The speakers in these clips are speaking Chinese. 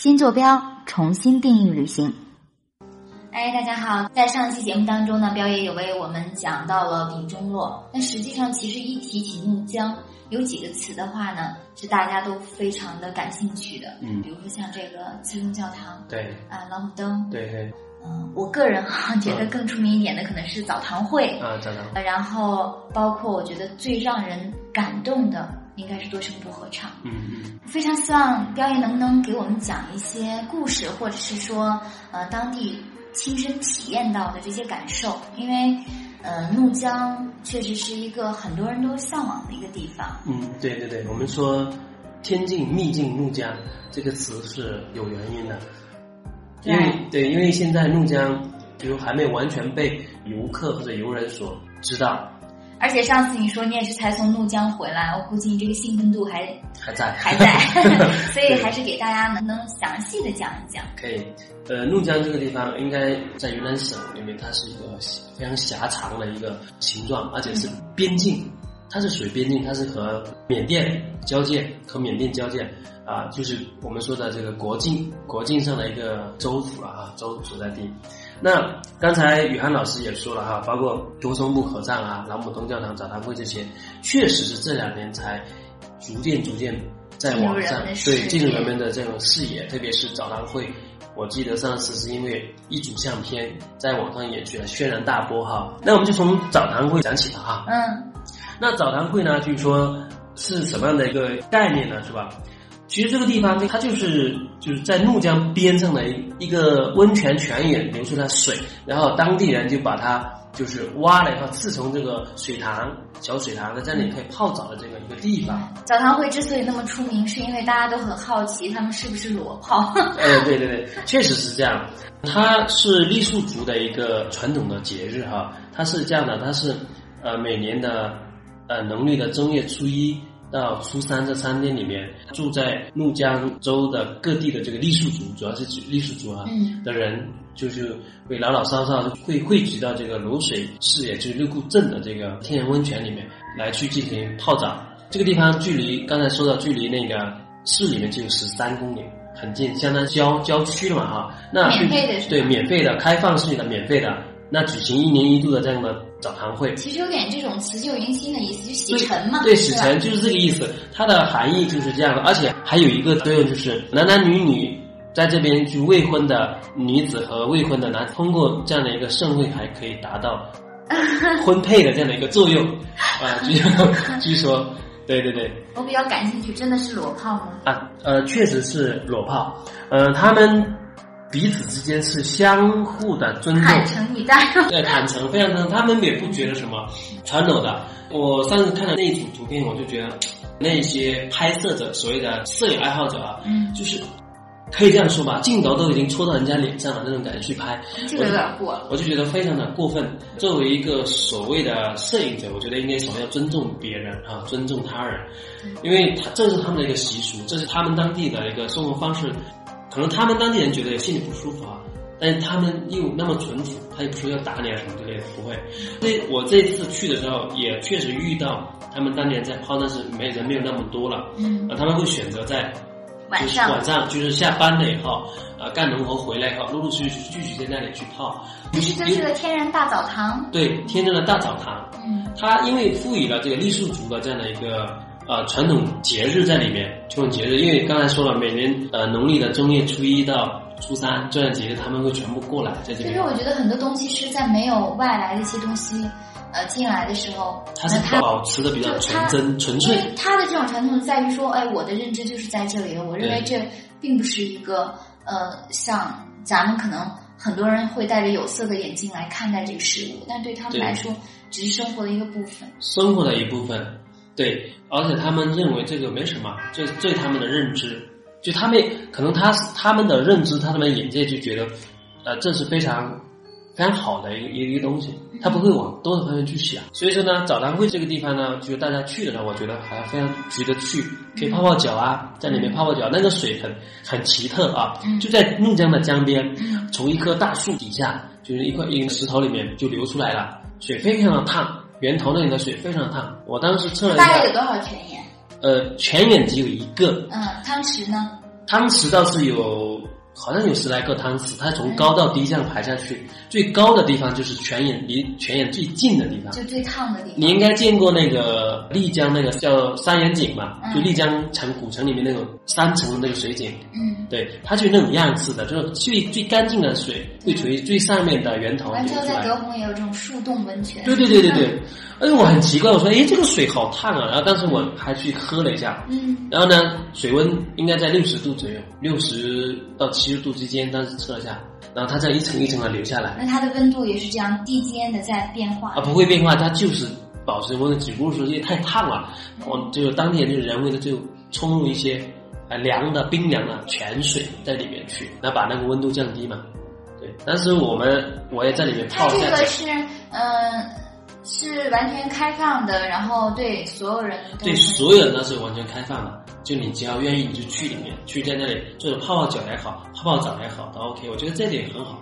新坐标，重新定义旅行。哎，大家好，在上期节目当中呢，彪爷有为我们讲到了丙中洛。那实际上，其实一提起怒江，有几个词的话呢，是大家都非常的感兴趣的。嗯比如说像这个慈龙教堂对啊，老虎灯。对对嗯，我个人哈觉得更出名一点的可能是澡堂会。啊，找到呃然后包括我觉得最让人感动的应该是多声部合唱。嗯嗯非常希望彪爷能不能给我们讲一些故事，或者是说呃当地亲身体验到的这些感受，因为呃怒江确实是一个很多人都向往的一个地方。嗯，对对对，我们说天境秘境怒江这个词是有原因的，因为对，因为现在怒江比如还没有完全被游客或者游人所知道，而且上次你说你也是才从怒江回来，我估计你这个兴奋度还还在还在，所以还是给大家能能详细的讲一讲。可以，呃，怒江这个地方应该在云南省里面，它是一个非常狭长的一个形状，而且是边境，它是属于边境，它是和缅甸交界，和缅甸交界啊，就是我们说的这个国境国境上的一个州府了啊，州所在地。那刚才宇涵老师也说了哈，包括多松木合唱啊、朗姆东教堂、早堂会这些，确实是这两年才逐渐逐渐在网上对进入人们的这种视野，特别是早堂会。我记得上次是因为一组相片在网上也去了轩然大波哈，那我们就从澡堂会讲起了哈。嗯那澡堂会呢，就是说是什么样的一个概念呢？是吧？其实这个地方它就是就是在怒江边上的一一个温泉泉眼流出来水，然后当地人就把它就是挖了以后刺从这个水塘小水塘，在这里可以泡澡的这个一个地方。澡堂会之所以那么出名，是因为大家都很好奇他们是不是裸泡。呃，对对对，确实是这样。它是傈僳族的一个传统的节日哈，它是这样的，它是呃每年的呃农历的正月初一到初三这三天里面，住在怒江州的各地的这个傈僳族，主要是指傈僳族啊、嗯的人，就是会老老少少会汇集到这个泸水市，也就是六固镇的这个天然温泉里面来去进行泡澡。这个地方距离刚才说到距离那个市里面只有十三公里，很近，相当于郊郊区了嘛哈。那免费的是对免费的开放式的免费的，那举行一年一度的这样的早堂会。其实有点这种辞旧迎新的意思，就洗尘嘛，对，是吧洗尘就是这个意思，它的含义就是这样的，而且还有一个作用就是男男女女在这边就未婚的女子和未婚的男，通过这样的一个盛会，还可以达到 婚配的这样的一个作用啊，据 据说，对对对。我比较感兴趣，真的是裸泡吗？啊，呃，确实是裸泡，呃，他们彼此之间是相互的尊重，坦诚以待。对，坦诚，非常坦诚，他们也不觉得什么传统的。我上次看到那一组图片，我就觉得那些拍摄者，所谓的摄影爱好者啊，嗯，就是可以这样说吧，镜头都已经戳到人家脸上了那种感觉去拍，这个有点过了。我就觉得非常的过分。作为一个所谓的摄影者，我觉得应该首先要尊重别人啊，尊重他人，因为他这是他们的一个习俗，这是他们当地的一个生活方式。可能他们当地人觉得心里不舒服啊，但是他们又那么淳朴，他也不说要打你啊什么之类的，不会。所以我这次去的时候，也确实遇到他们当地人在泡，但是没人没有那么多了，嗯，啊，他们会选择在就是晚上晚上就是下班了以后，呃，干农活回来以后，陆陆续续继续在那里去泡。其实这是个天然大澡堂。对天然的大澡堂，嗯它因为赋予了这个傈僳族的这样的一个呃传统节日在里面，传统节日，因为刚才说了，每年呃农历的正月初一到初三这段节日，他们会全部过来在这边其实。我觉得很多东西是在没有外来的一些东西呃进来的时候，它是它保持的比较纯真纯因粹，为它的这种传统在于说，哎，我的认知就是在这里的，我认为这并不是一个呃，像咱们可能很多人会戴着有色的眼镜来看待这个事物，但对他们来说，只是生活的一个部分。生活的一部分。对，而且他们认为这个没什么，这这他们的认知，就他们可能他他们的认知，他们的眼界就觉得，呃，这是非常非常好的一个一个东西，他不会往多的方面去想。所以说呢，澡堂会这个地方呢，就是大家去的呢，我觉得还非常值得去，可以泡泡脚啊，在里面泡泡脚，那个水很很奇特啊，嗯。就在怒江的江边，嗯。从一棵大树底下，就是一块一个石头里面就流出来了，水非常的烫，源头那里的水非常烫。我当时测了一下，大概有多少泉眼？呃，泉眼只有一个，嗯，汤池呢？汤池倒是有好像有十来个汤匙，它从高到低这样排下去，最高的地方就是泉眼离泉眼最近的地方。就最烫的地方。你应该见过那个丽江那个叫三眼井嘛？嗯就丽江城古城里面那种三层的那个水井，嗯，对，它就那种样式的，就是最最干净的水会处于最上面的源头完之后在流出来。德宏也有这种树洞温泉。对对对对对，而且我很奇怪，我说哎这个水好烫啊，然后当时我还去喝了一下，嗯，然后呢水温应该在六十度左右，六十到七十度之间，当时测了一下，然后它这样一层一层的流下来，那它的温度也是这样递间的在变化。啊不会变化，它就是保持温度，只不过说因为太烫了，我就当天就人为的就冲入一些啊凉的冰凉的泉水在里面去，那把那个温度降低嘛。对，当时我们我也在里面它泡一下脚，这个是嗯、是完全开放的，然后对所有人对所有人都是完全开放的，就你只要愿意你就去里面，去在那里就是泡泡脚也好，泡泡澡也好都 OK，我觉得这点很好，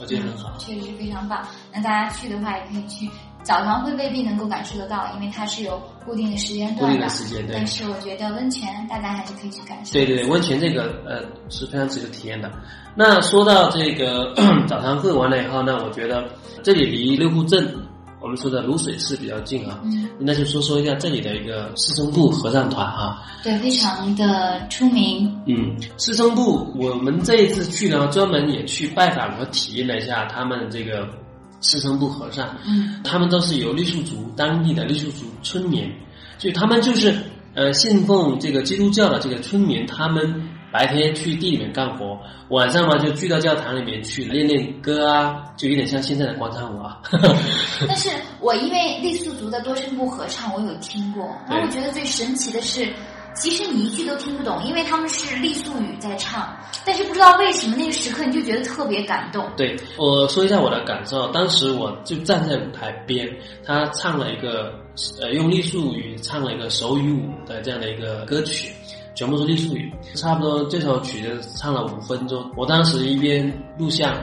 我觉得很好。确实非常棒。那大家去的话，也可以去澡堂，会未必能够感受得到，因为它是有固定的时间固段定的时间，对但。是我觉得温泉大家还是可以去感受。对对对，温泉这个呃是非常值得体验的。那说到这个 澡堂会完了以后呢，我觉得这里离六户镇我们说的泸水寺比较近啊，嗯，那就说说一下这里的一个师生部合唱团啊。对，非常的出名。嗯，四声部我们这一次去呢，专门也去拜访和体验了一下他们这个师生部合唱。嗯他们都是由傈僳族当地的傈僳族村民，所以他们就是呃信奉这个基督教的这个村民，他们白天去地里面干活，晚上嘛就聚到教堂里面去练练歌啊，就有点像现在的广场舞啊。但是我因为傈僳族的多声部合唱，我有听过，然后我觉得最神奇的是，其实你一句都听不懂，因为他们是傈僳语在唱，但是不知道为什么那个时刻你就觉得特别感动。对我说一下我的感受，当时我就站在舞台边，他唱了一个呃用傈僳语唱了一个手语舞的这样的一个歌曲，全部是傈僳语，差不多这首曲子唱了五分钟。我当时一边录像，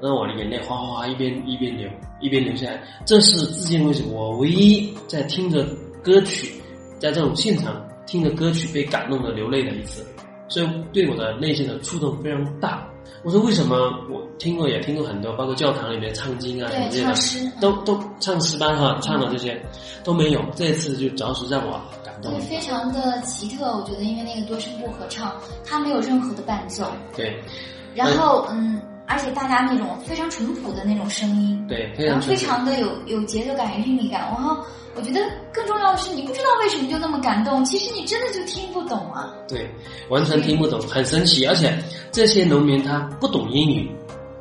让我的眼泪哗哗哗一边一边流一边流下来。这是至今为止我唯一在听着歌曲，在这种现场听着歌曲被感动的流泪的一次，所以对我的内心的触动非常大。我说为什么我听过也听过很多，包括教堂里面唱经啊什么的唱，诗，都都唱诗班哈，唱的这些都没有。这一次就着实让我感动对，。非常的奇特。我觉得，因为那个多声部合唱，它没有任何的伴奏，对然后嗯，而且大家那种非常淳朴的那种声音，对，非然后非常的有有节奏感、有韵律感。然后我觉得更重要的是，你不知道为什么就那么感动，其实你真的就听不懂啊。对，完全听不懂，很神奇。而且这些农民他不懂英语，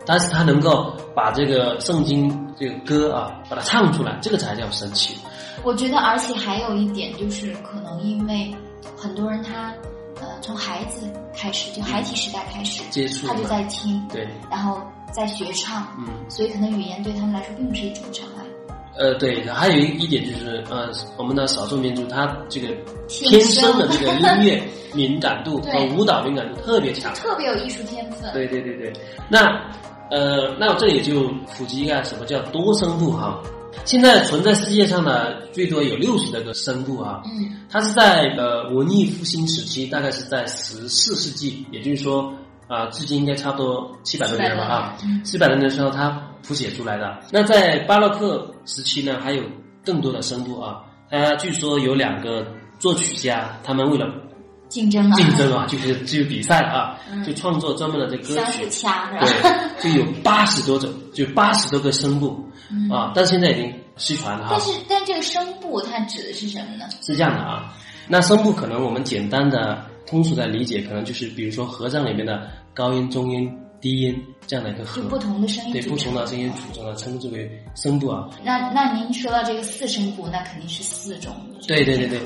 但是他能够把这个圣经这个歌啊，把它唱出来，这个才叫神奇。我觉得，而且还有一点就是，可能因为很多人他呃从孩子开始，就孩提时代开始接触他就在听，对，然后在学唱，嗯。所以可能语言对他们来说并不是一种障碍。呃，对，还有一一点就是，呃，我们的少数民族他这个天天生的这个 音乐敏感度和舞蹈敏感度特别强。特别有艺术天分。对对对对，那呃，那我这里就普及一下什么叫多声部哈。现在存在世界上的最多有六十多个声部啊，嗯它是在呃文艺复兴时期，大概是在十四世纪，也就是说啊、至今应该差不多七百多年了吧哈。嗯七百多年的时候，它谱写出来的。那在巴洛克时期呢，还有更多的声部啊。它据说有两个作曲家，他们为了竞争啊，竞争啊，就是就是比赛啊，嗯就创作专门的这歌曲。掐？对，就有八十多种，就八十多个声部嗯啊，但是现在已经失传了哈但。是，但这个声部它指的是什么呢？是这样的啊，那声部可能我们简单的、通俗的理解，可能就是比如说合唱里面的高音、中音、低音这样的一个和就，不同的声音对不同的声音组成的，称之为声部啊。那那您说到这个四声部，那肯定是四种。对对对对，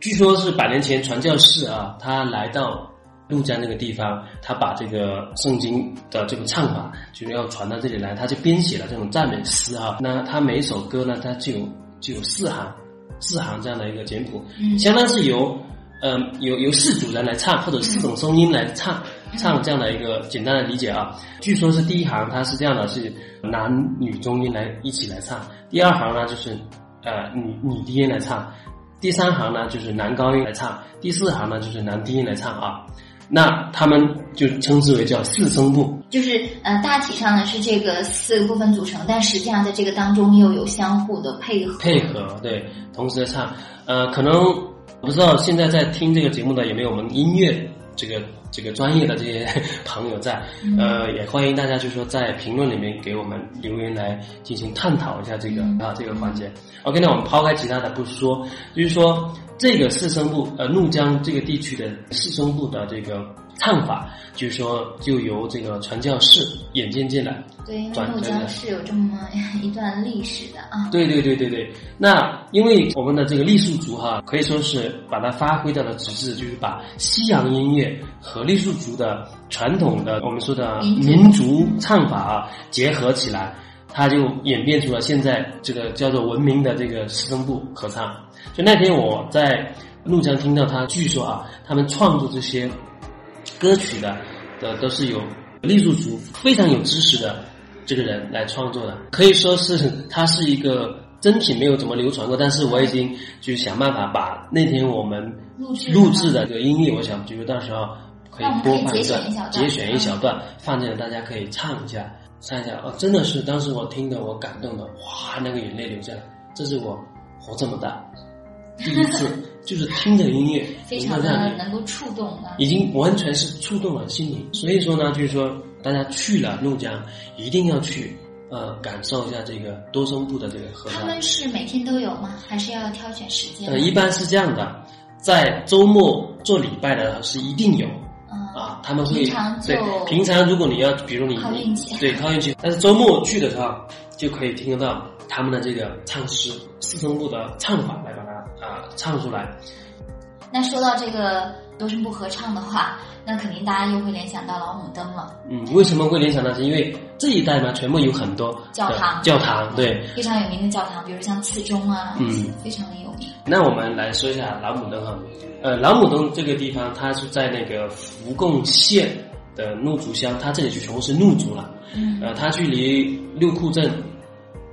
据说是百年前传教士啊，他来到陆江那个地方，他把这个圣经的这个唱法，就是要传到这里来，他就编写了这种赞美诗啊。那他每一首歌呢，它就有就有四行，四行这样的一个简谱，嗯相当是由呃由由四组人来唱，或者四种声音来唱。唱这样的一个简单的理解啊，据说是第一行它是这样的，是男女中音来一起来唱；第二行呢就是呃女女低音来唱；第三行呢就是男高音来唱；第四行呢就是男低音来唱啊。那他们就称之为叫四声部。就是呃，大体上呢是这个四个部分组成，但实际上在这个当中又有相互的配合。配合对，同时在唱。呃，可能不知道现在在听这个节目的有没有我们音乐这个这个专业的这些朋友在？呃，也欢迎大家就是说在评论里面给我们留言来进行探讨一下这个啊这个环节。OK，那我们抛开其他的不说，就是说这个四声部呃怒江这个地区的四声部的这个。唱法就是说，就由这个传教士演进进来，对，因为怒江是有这么一段历史的啊。对对对对对，那因为我们的这个傈僳族哈，可以说是把它发挥到了极致，就是把西洋音乐和傈僳族的传统的我们说的民族唱法啊结合起来，它就演变出了现在这个叫做文明的这个四声部合唱。就那天我在怒江听到他，据说啊，他们创作这些。歌曲的的都是有傈僳族非常有知识的这个人来创作的，可以说是他是一个真品没有怎么流传过，但是我已经就想办法把那天我们录制的这个音乐，我想就是到时候可以播放一段，节选一小段放进来，大家可以唱一下，唱一下哦，真的是当时我听的我感动的，哇，那个眼泪流下来，这是我活这么大。第一次就是听着音乐，非常的能够触动的，已经完全是触动了心灵。所以说呢，就是说大家去了怒江，一定要去呃感受一下这个多声部的这个合唱。他们是每天都有吗？还是要挑选时间？呃，一般是这样的，在周末做礼拜的是一定有啊，他们会对平常如果你要比如你靠运气，对靠运气，但是周末去的时候就可以听得到他们的这个唱诗四声部的唱法来把它。啊，唱出来。那说到这个多声部合唱的话，那肯定大家又会联想到老母灯了。嗯，为什么会联想到？是因为这一带呢，全部有很多教堂，教堂对，非常有名的教堂，比如像次中啊，嗯，非常的有名。那我们来说一下老母灯哈，呃，老母灯这个地方，它是在那个福贡县的怒族乡，它这里就全部是怒族了。嗯，呃，它距离六库镇。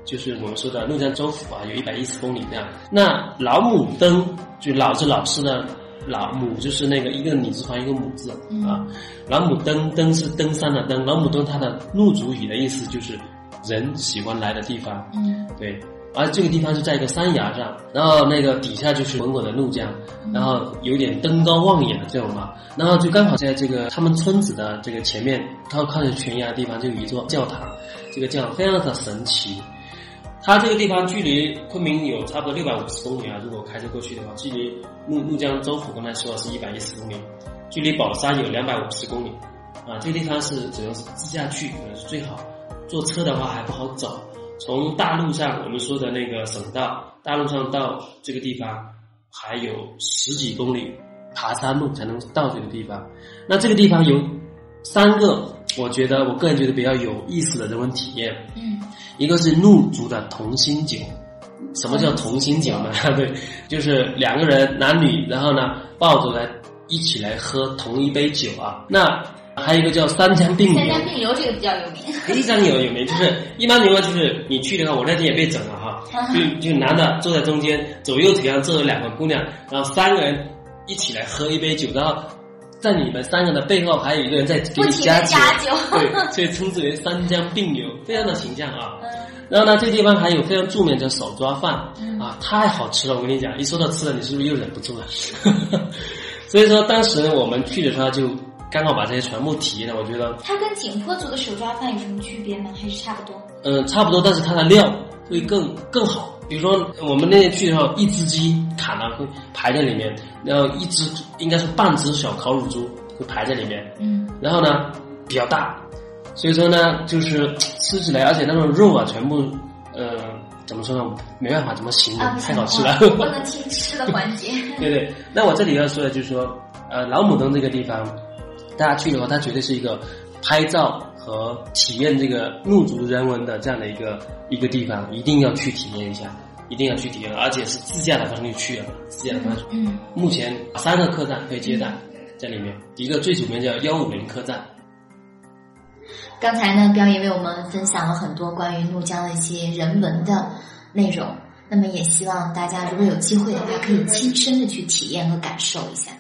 就是我们说的怒江州府啊，有一百一十公里这样。那老母灯就老是老师的老母，就是那个一个女字旁一个母字啊。老母灯灯是登山的登，老母灯它的怒族语的意思就是人喜欢来的地方。嗯，对。而这个地方是在一个山崖上，然后那个底下就是滚滚的怒江，然后有点登高望远的这种嘛。然后就刚好在这个他们村子的这个前面，靠靠着悬崖的地方就有一座教堂，这个教堂非常的神奇。它这个地方距离昆明有差不多六百五十公里啊，如果开车过去的话，距离怒怒江州府刚才说的是一百一十公里，距离宝山有两百五十公里，啊，这个地方是只能是自驾去可能是最好，坐车的话还不好走。从大路上我们说的那个省道，大路上到这个地方还有十几公里爬山路才能到这个地方。那这个地方有三个，我觉得我个人觉得比较有意思的人文体验。嗯。一个是怒族的同心酒，什么叫同心酒呢？对，就是两个人男女，然后呢抱着来一起来喝同一杯酒啊。那还有一个叫三江并流，三江并流这个比较有名，非常有有名。就是一般情况就是你去的话，我那天也被整了哈，就就男的坐在中间，左右腿上坐着两个姑娘，然后三个人一起来喝一杯酒，然后。在你们三个的背后，还有一个人在给你加酒，对，所以称之为三江并流，非常的形象啊。然后呢，这个地方还有非常著名的手抓饭啊，太好吃了！我跟你讲，一说到吃的，你是不是又忍不住了？所以说，当时我们去的时候，就刚好把这些全部体验了。我觉得它跟景颇族的手抓饭有什么区别吗？还是差不多？嗯，差不多，但是它的料会更更好。比如说，我们那天去的时候，一只鸡砍了会排在里面，然后一只应该是半只小烤乳猪会排在里面，嗯，然后呢比较大，所以说呢就是吃起来，而且那种肉啊全部，呃，怎么说呢？没办法怎么形容，太好吃了。不能听吃的环节。对对，那我这里要说的就是说，呃，老母登这个地方，大家去的话，它绝对是一个拍照和体验这个怒族人文的这样的一个。一个地方一定要去体验一下，一定要去体验，而且是自驾的方式去啊，自驾的方式。嗯，目前三个客栈可以接待在里面，一个最主名叫幺五零客栈。刚才呢，彪爷为我们分享了很多关于怒江的一些人文的内容，那么也希望大家如果有机会的话，可以亲身的去体验和感受一下。